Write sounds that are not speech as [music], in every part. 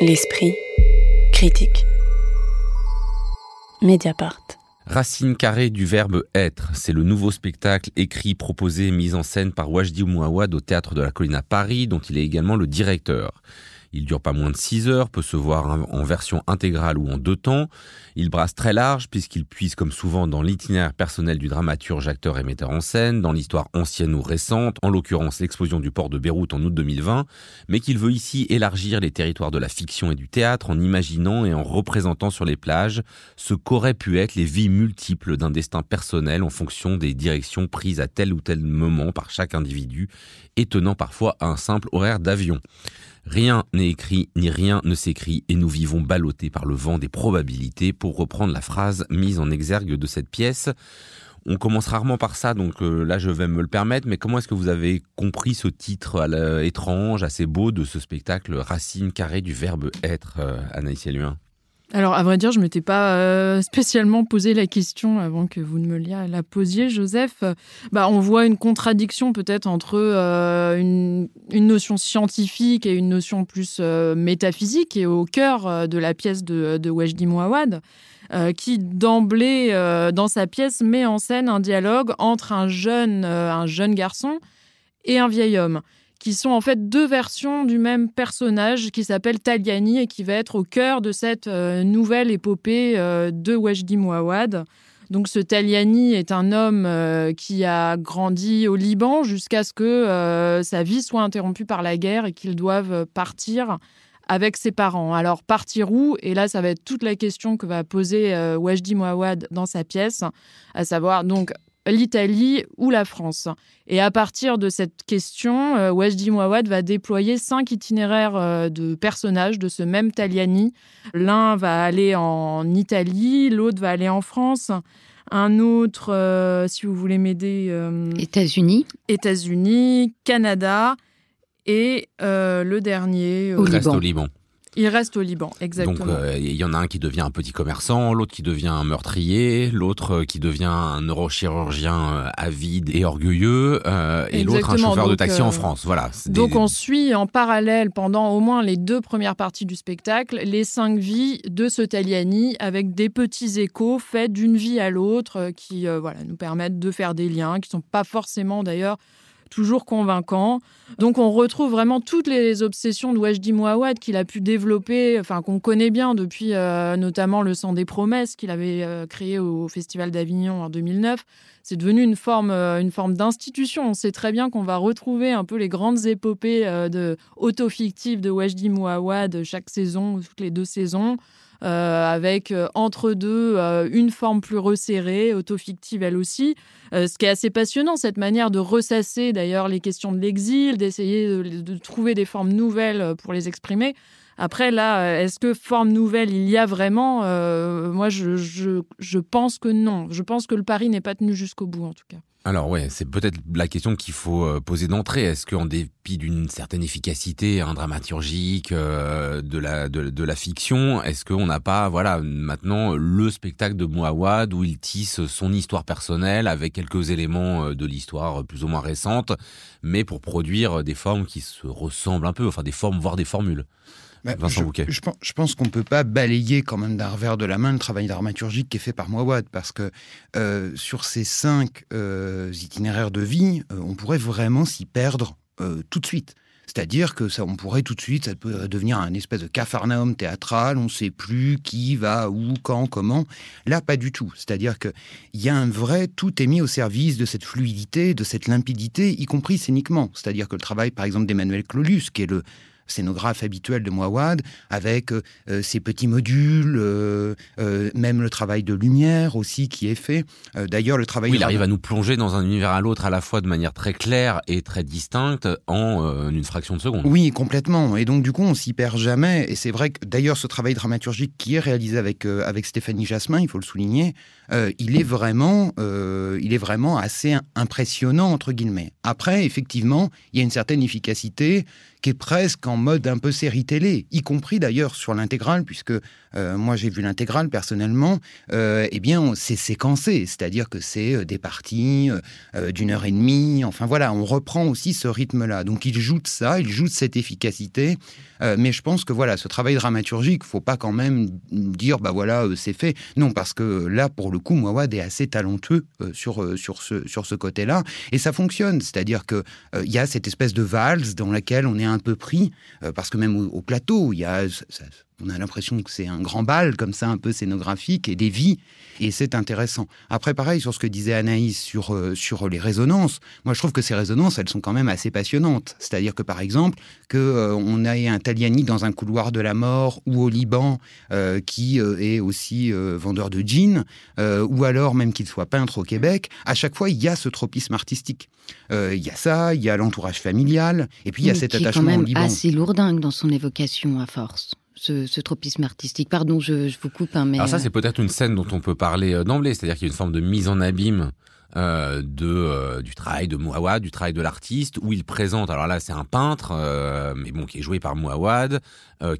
L'esprit critique. Mediapart. Racine carrée du verbe être, c'est le nouveau spectacle écrit, proposé, mis en scène par Wajdi Mouawad au théâtre de la Colline à Paris, dont il est également le directeur. Il dure pas moins de 6 heures, peut se voir en version intégrale ou en deux temps. Il brasse très large puisqu'il puise comme souvent dans l'itinéraire personnel du dramaturge, acteur et metteur en scène, dans l'histoire ancienne ou récente, en l'occurrence l'explosion du port de Beyrouth en août 2020, mais qu'il veut ici élargir les territoires de la fiction et du théâtre en imaginant et en représentant sur les plages ce qu'auraient pu être les vies multiples d'un destin personnel en fonction des directions prises à tel ou tel moment par chaque individu, étonnant parfois à un simple horaire d'avion. Rien n'est écrit, ni rien ne s'écrit, et nous vivons ballottés par le vent des probabilités, pour reprendre la phrase mise en exergue de cette pièce. On commence rarement par ça, donc euh, là je vais me le permettre, mais comment est-ce que vous avez compris ce titre étrange, assez beau de ce spectacle Racine carrée du verbe être, euh, Anaïs Eluin alors, à vrai dire, je ne m'étais pas euh, spécialement posé la question avant que vous ne me la posiez, Joseph. Bah, on voit une contradiction peut-être entre euh, une, notion scientifique et une notion plus euh, métaphysique et au cœur de la pièce de, de Wajdi Mouawad. qui d'emblée, dans sa pièce, met en scène un dialogue entre un jeune, un jeune garçon et un vieil homme qui sont en fait deux versions du même personnage qui s'appelle Taliani et qui va être au cœur de cette euh, nouvelle épopée euh, de Wajdi Mouawad. Donc ce Taliani est un homme euh, qui a grandi au Liban jusqu'à ce que sa vie soit interrompue par la guerre et qu'il doive partir avec ses parents. Alors partir où? Et là, ça va être toute la question que va poser Wajdi Mouawad dans sa pièce, à savoir donc l'Italie ou la France. Et à partir de cette question, euh, Wajdi Mouawad va déployer cinq itinéraires euh, de personnages de ce même Taliani. L'un va aller en Italie, l'autre va aller en France, un autre, euh, si vous voulez m'aider... États-Unis. États-Unis, Canada, et le dernier... Au Liban. Il reste au Liban, exactement. Donc euh, il y en a un qui devient un petit commerçant, l'autre qui devient un meurtrier, l'autre euh, qui devient un neurochirurgien euh, avide et orgueilleux, et l'autre un chauffeur de taxi en France. Voilà. Donc on suit en parallèle pendant au moins les deux premières parties du spectacle les cinq vies de ce Taliani avec des petits échos faits d'une vie à l'autre qui voilà nous permettent de faire des liens qui sont pas forcément d'ailleurs toujours convaincant. Donc on retrouve vraiment toutes les obsessions de Wajdi Mouawad qu'il a pu développer, enfin qu'on connaît bien depuis euh, notamment le sang des promesses qu'il avait euh, créé au Festival d'Avignon en 2009. C'est devenu une forme, euh, une forme d'institution. On sait très bien qu'on va retrouver un peu les grandes épopées de auto-fictives de Wajdi Mouawad chaque saison, toutes les deux saisons. Euh, avec euh, entre deux euh, une forme plus resserrée, autofictive elle aussi. ce qui est assez passionnant, cette manière de ressasser d'ailleurs les questions de l'exil, d'essayer de, trouver des formes nouvelles pour les exprimer. Après, là, est-ce que forme nouvelle il y a vraiment Moi, je, pense que non. Je pense que le pari n'est pas tenu jusqu'au bout, en tout cas. Alors ouais, c'est peut-être la question qu'il faut euh, poser d'entrée. Est-ce qu'en dépit d'une certaine efficacité un dramaturgique euh, de la de, la fiction, est-ce qu'on n'a pas voilà maintenant le spectacle de Mouawad où il tisse son histoire personnelle avec quelques éléments euh, de l'histoire plus ou moins récente, mais pour produire des formes qui se ressemblent un peu, enfin des formes voire des formules? Bah, je, pense, qu'on ne peut pas balayer quand même d'un revers de la main le travail dramaturgique qui est fait par Mouawad, parce que euh, sur ces cinq euh, itinéraires de vie, euh, on pourrait vraiment s'y perdre tout de suite. C'est-à-dire que ça, on pourrait tout de suite, ça peut devenir un espèce de capharnaüm théâtral, on ne sait plus qui va, où, quand, comment. Là, pas du tout. C'est-à-dire qu'il y a un vrai, tout est mis au service de cette fluidité, de cette limpidité, y compris scéniquement. C'est-à-dire que le travail, par exemple, d'Emmanuel Clolus, qui est le scénographe habituel de Mouawad, avec euh, euh, ses petits modules, euh, même le travail de lumière aussi qui est fait. D'ailleurs, le travail... Oui, il arrive à nous plonger dans un univers à l'autre à la fois de manière très claire et très distincte en une fraction de seconde. Oui, complètement. Et donc, du coup, on s'y perd jamais. Et c'est vrai que, d'ailleurs, ce travail dramaturgique qui est réalisé avec, avec Stéphanie Jasmin, il faut le souligner, il, est vraiment, il est vraiment assez impressionnant, entre guillemets. Après, effectivement, il y a une certaine efficacité qui est presque en mode un peu série télé, y compris d'ailleurs sur l'intégrale, puisque euh, moi j'ai vu l'intégrale personnellement, euh, eh bien c'est séquencé, c'est-à-dire que c'est euh, des parties d'une heure et demie, enfin voilà, on reprend aussi ce rythme-là. Donc il joue de ça, il joue de cette efficacité, mais je pense que voilà, ce travail dramaturgique, faut pas quand même dire bah voilà c'est fait. Non, parce que là pour le coup, Mouawad est assez talentueux sur sur ce sur ce côté-là, et ça fonctionne, c'est-à-dire que il y a cette espèce de valse dans laquelle on est un peu pris, parce que même au, plateau, il y a on a l'impression que c'est un grand bal, comme ça, un peu scénographique, et des vies, et c'est intéressant. Après, pareil, sur ce que disait Anaïs sur, euh, sur les résonances, moi je trouve que ces résonances, elles sont quand même assez passionnantes. C'est-à-dire que, par exemple, qu'on euh, on ait un Taliani dans un couloir de la mort, ou au Liban, euh, qui est aussi vendeur de jeans, ou alors même qu'il soit peintre au Québec, à chaque fois, il y a ce tropisme artistique. Il y a ça, il y a l'entourage familial, et puis il y a cet attachement au Liban. assez lourdingue dans son évocation, à force ce, tropisme artistique. Pardon, je, vous coupe. Hein, mais Alors ça, c'est peut-être une scène dont on peut parler euh, d'emblée, c'est-à-dire qu'il y a une forme de mise en abîme euh, de euh, du travail de Mouawad, du travail de l'artiste, où il présente. Alors là, c'est un peintre, mais bon, qui est joué par Mouawad,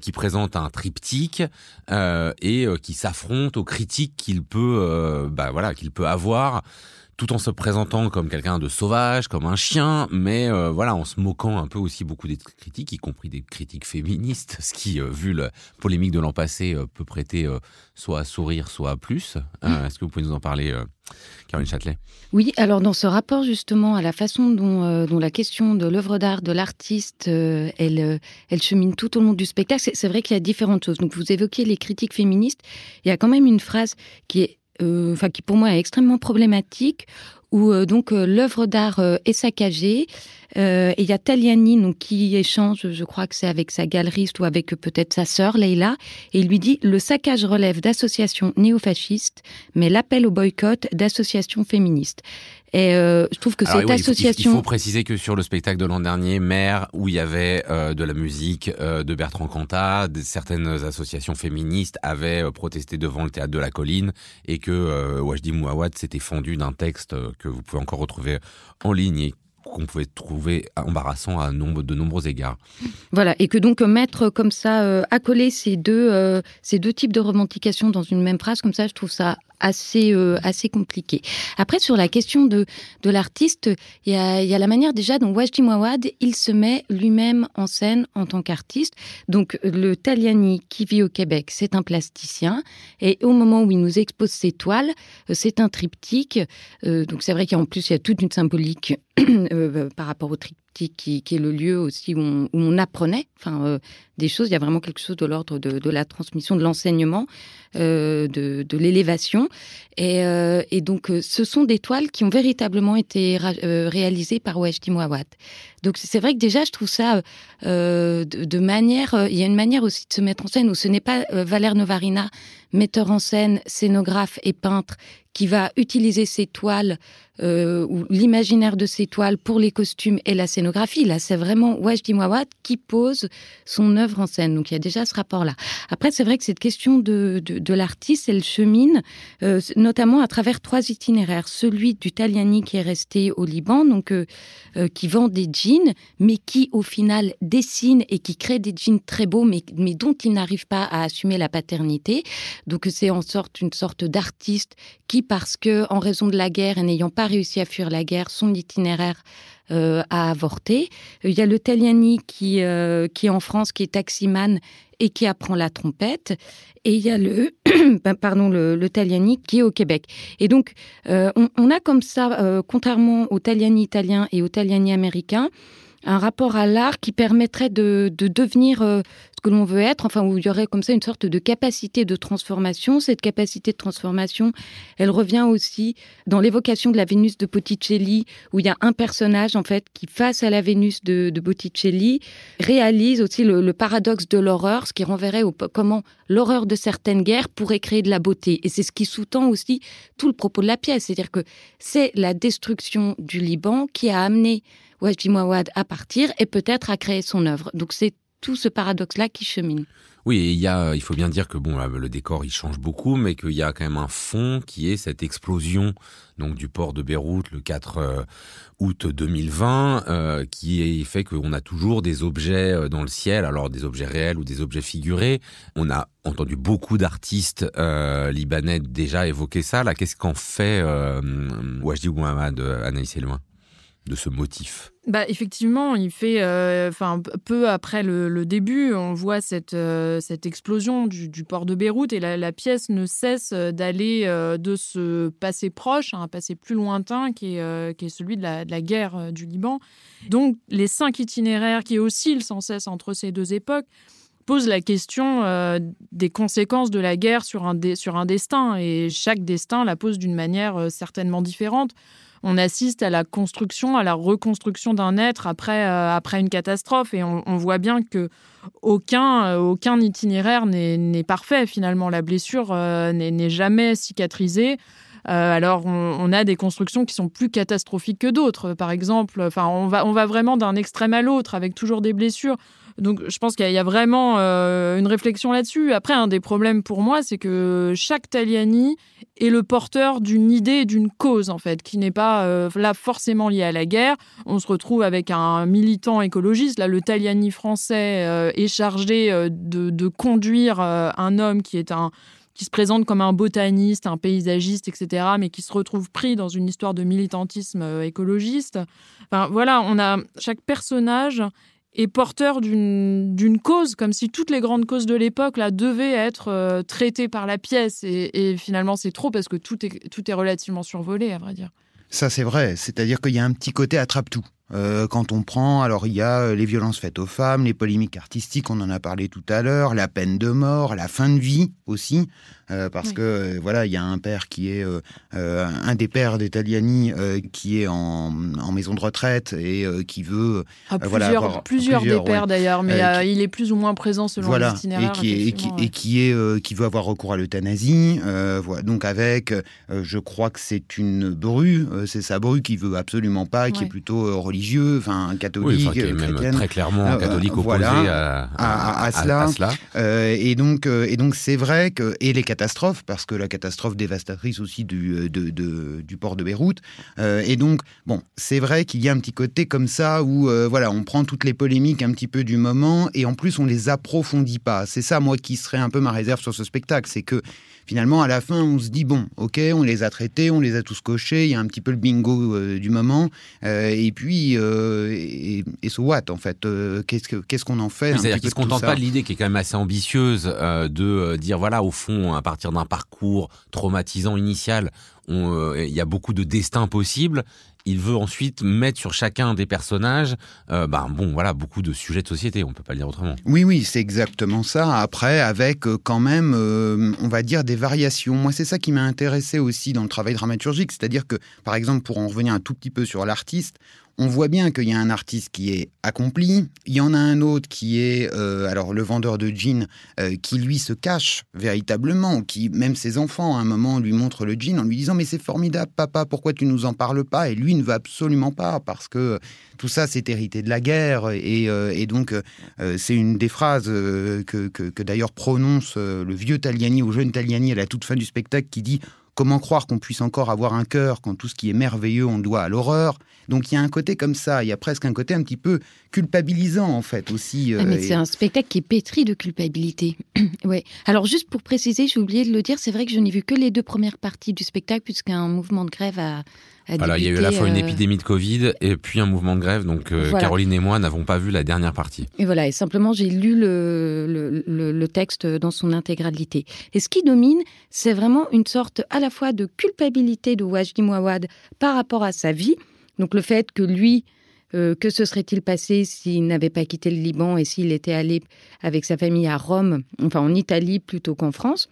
qui présente un triptyque et qui s'affronte aux critiques qu'il peut, bah voilà, qu'il peut avoir tout en se présentant comme quelqu'un de sauvage, comme un chien, mais euh, voilà, en se moquant un peu aussi beaucoup des critiques, y compris des critiques féministes, [laughs] ce qui, euh, vu la polémique de l'an passé, euh, peut prêter soit à sourire, soit à plus. Est-ce que vous pouvez nous en parler, Caroline Châtelet? Oui, alors dans ce rapport justement à la façon dont, dont la question de l'œuvre d'art, de l'artiste, elle, elle chemine tout au long du spectacle, c'est vrai qu'il y a différentes choses. Donc vous évoquez les critiques féministes, il y a quand même une phrase qui est enfin qui pour moi est extrêmement problématique, où euh, donc euh, l'œuvre d'art est saccagée. et il y a Taliani donc, qui échange, je crois que c'est avec sa galeriste ou avec peut-être sa sœur Leila, et il lui dit le saccage relève d'associations néofascistes, mais l'appel au boycott d'associations féministes. Et euh, je trouve que cette association. Il faut, préciser que sur le spectacle de l'an dernier, Mère, où il y avait euh, de la musique euh, de Bertrand Cantat, certaines associations féministes avaient protesté devant le théâtre de la colline et que Wajdi Mouawad s'était fendu d'un texte que vous pouvez encore retrouver en ligne et qu'on pouvait trouver embarrassant à nombre, de nombreux égards. Voilà, et que donc mettre comme ça, accoler ces deux, ces deux types de revendications dans une même phrase, comme ça, je trouve ça assez euh, assez compliqué. Après sur la question de de l'artiste, il y a, la manière déjà dont Wajdi Mouawad il se met lui-même en scène en tant qu'artiste. Donc le Taliani qui vit au Québec, c'est un plasticien et au moment où il nous expose ses toiles, euh, c'est un triptyque. Euh, donc c'est vrai qu'en plus il y a toute une symbolique [clears throat] par rapport au triptyque qui, est le lieu aussi où on, apprenait enfin, euh, des choses. Il y a vraiment quelque chose de l'ordre de, la transmission, de l'enseignement, euh, de, l'élévation. Et, euh, donc, ce sont des toiles qui ont véritablement été réalisées par Wajdi Mouawad. Donc, c'est vrai que déjà, je trouve ça de, manière... il y a une manière aussi de se mettre en scène où ce n'est pas Valère Novarina, metteur en scène, scénographe et peintre, qui va utiliser ces toiles euh, ou l'imaginaire de ces toiles pour les costumes et la scénographie. Là, c'est vraiment Wajdi Mouawad qui pose son œuvre en scène. Donc, il y a déjà ce rapport-là. Après, c'est vrai que cette question de, de, l'artiste, elle chemine euh, notamment à travers trois itinéraires. Celui du Taliani qui est resté au Liban, donc euh, qui vend des jeans, mais qui au final dessine et qui crée des jeans très beaux, mais, dont il n'arrive pas à assumer la paternité. Donc, c'est en sorte une sorte d'artiste qui, parce que en raison de la guerre et n'ayant pas réussi à fuir la guerre, son itinéraire euh, a avorté. Il y a le Taliani qui, euh, qui est en France, qui est taximan et qui apprend la trompette. Et il y a le, [coughs] ben, pardon, le, Taliani qui est au Québec. Et donc, euh, on, a comme ça, contrairement au Taliani italien et au Taliani américain, un rapport à l'art qui permettrait de, devenir euh, que l'on veut être, enfin où il y aurait comme ça une sorte de capacité de transformation. Cette capacité de transformation, elle revient aussi dans l'évocation de la Vénus de Botticelli, où il y a un personnage en fait qui, face à la Vénus de, Botticelli, réalise aussi le, paradoxe de l'horreur, ce qui renverrait au comment l'horreur de certaines guerres pourrait créer de la beauté. Et c'est ce qui sous-tend aussi tout le propos de la pièce, c'est-à-dire que c'est la destruction du Liban qui a amené Wajdi Mouawad à partir et peut-être à créer son œuvre. Donc c'est tout ce paradoxe-là qui chemine. Oui, il y a, il faut bien dire que bon, le décor il change beaucoup, mais qu'il y a quand même un fond qui est cette explosion donc du port de Beyrouth le 4 euh, août 2020, euh, qui fait qu'on a toujours des objets euh, dans le ciel, alors des objets réels ou des objets figurés. On a entendu beaucoup d'artistes libanais déjà évoquer ça. Là, qu'est-ce qu'en fait euh, Wajdi Ouamad, Anaïs loin de ce motif bah, effectivement, il fait, euh, peu après le, début, on voit cette, euh, cette explosion du, port de Beyrouth et la, pièce ne cesse d'aller euh, de ce passé proche à un passé plus lointain qui est, qui est celui de la, guerre du Liban. Donc, les cinq itinéraires qui oscillent sans cesse entre ces deux époques posent la question des conséquences de la guerre sur un, sur un destin et chaque destin la pose d'une manière certainement différente on assiste à la construction, à la reconstruction d'un être après, euh, après une catastrophe. Et on, voit bien que aucun, euh, aucun itinéraire n'est parfait finalement. La blessure euh, n'est jamais cicatrisée. alors, on, a des constructions qui sont plus catastrophiques que d'autres. Par exemple, enfin, on va, on va vraiment d'un extrême à l'autre avec toujours des blessures. Donc je pense qu'il y, a vraiment une réflexion là-dessus. Après, un des problèmes pour moi, c'est que chaque Taliani est le porteur d'une idée d'une cause, en fait, qui n'est pas euh, là forcément liée à la guerre. On se retrouve avec un militant écologiste. Là, le Taliani français euh, est chargé de, de, conduire un homme qui est un qui se présente comme un botaniste, un paysagiste, etc., mais qui se retrouve pris dans une histoire de militantisme écologiste. Enfin, voilà, on a chaque personnage est porteur d'une cause, comme si toutes les grandes causes de l'époque devaient être euh, traitées par la pièce. Et, finalement, c'est trop parce que tout est, tout est relativement survolé, à vrai dire. Ça, c'est vrai. C'est-à-dire qu'il y a un petit côté attrape-tout. Euh, quand on prend, alors il y a euh, les violences faites aux femmes, les polémiques artistiques, on en a parlé tout à l'heure, la peine de mort, la fin de vie aussi, euh, parce que voilà, il y a un père qui est un des pères des Taliani qui est en, maison de retraite et qui veut ah, plusieurs, plusieurs, des pères d'ailleurs, mais il est plus ou moins présent selon voilà, l'itinéraire. Et qui est, et qui, est qui veut avoir recours à l'euthanasie, voilà, donc avec, je crois que c'est une bru, c'est sa bru qui veut absolument pas, qui est plutôt religieuse enfin catholique, oui, même très clairement euh, catholique opposé à, à, cela. Euh, et donc, euh, et donc c'est vrai que et les parce que la catastrophe dévastatrice aussi du du port de Beyrouth. et donc bon, c'est vrai qu'il y a un petit côté comme ça où voilà, on prend toutes les polémiques un petit peu du moment et en plus on les approfondit pas. C'est ça moi qui serait un peu ma réserve sur ce spectacle, c'est que finalement, à la fin, on se dit bon, ok, on les a traités, on les a tous cochés, il y a un petit peu le bingo euh, du moment, euh, et puis, euh, et, et so what, en fait Qu'est-ce qu'on en fait C'est-à-dire qu'ils ne se contentent pas de l'idée qui est quand même assez ambitieuse de dire, voilà, au fond, à partir d'un parcours traumatisant initial, il y a beaucoup de destins possibles il veut ensuite mettre sur chacun des personnages, euh, ben bon, voilà, beaucoup de sujets de société, on peut pas le dire autrement. Oui, oui, c'est exactement ça. Après, avec euh, quand même, euh, on va dire, des variations. Moi, c'est ça qui m'a intéressé aussi dans le travail dramaturgique, c'est-à-dire que, par exemple, pour en revenir un tout petit peu sur l'artiste, on voit bien qu'il y a un artiste qui est accompli, il y en a un autre qui est, euh, alors le vendeur de jeans, euh, qui lui se cache véritablement, qui même ses enfants à un moment lui montrent le jean en lui disant mais c'est formidable papa, pourquoi tu nous en parles pas? Et lui ne veut absolument pas parce que tout ça c'est hérité de la guerre. Et, euh, donc c'est une des phrases que, d'ailleurs prononce le vieux Taliani au jeune Taliani à la toute fin du spectacle qui dit Comment croire qu'on puisse encore avoir un cœur quand tout ce qui est merveilleux on doit à l'horreur? Donc il y a un côté comme ça, il y a presque un côté un petit peu culpabilisant en fait aussi. Ah, mais euh, c'est un spectacle qui est pétri de culpabilité. [clears throat] ouais. Alors juste pour préciser, j'ai oublié de le dire, c'est vrai que je n'ai vu que les deux premières parties du spectacle puisqu'un mouvement de grève a, voilà, il y a eu à la fois une euh, épidémie de Covid et puis un mouvement de grève. Donc euh, Caroline et moi n'avons pas vu la dernière partie. Et voilà, et simplement j'ai lu le, le, texte dans son intégralité. Et ce qui domine, c'est vraiment une sorte à la fois de culpabilité de Wajdi Mouawad par rapport à sa vie. Donc le fait que lui, euh, que se serait-il passé s'il n'avait pas quitté le Liban et s'il était allé avec sa famille à Rome, enfin en Italie plutôt qu'en France?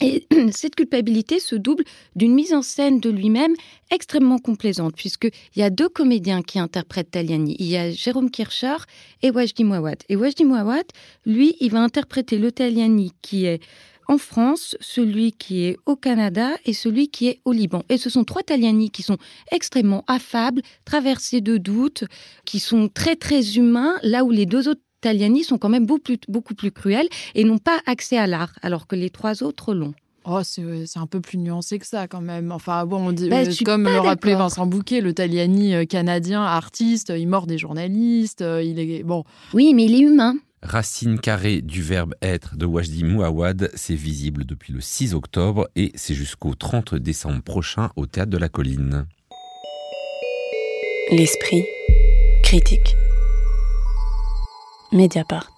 Et [clears throat] cette culpabilité se double d'une mise en scène de lui-même extrêmement complaisante, puisqu'il y a deux comédiens qui interprètent Taliani. Il y a Jérôme Kircher et Wajdi Mouawad. Et Wajdi Mouawad, lui, il va interpréter le Taliani qui est en France, celui qui est au Canada et celui qui est au Liban. Et ce sont trois Taliani qui sont extrêmement affables, traversés de doutes, qui sont très très humains, là où les deux autres Taliani sont quand même beaucoup plus, beaucoup plus cruels et n'ont pas accès à l'art, alors que les trois autres l'ont. Oh, c'est un peu plus nuancé que ça quand même. Enfin bon, on dit, bah, comme le rappelait Vincent Bouquet, le Taliani canadien, artiste, il mord des journalistes, il est bon. Oui, mais il est humain. Racine carrée du verbe être de Wajdi Mouawad, c'est visible depuis le 6 octobre et c'est jusqu'au 30 décembre prochain au Théâtre de la Colline. L'esprit critique. Mediapart.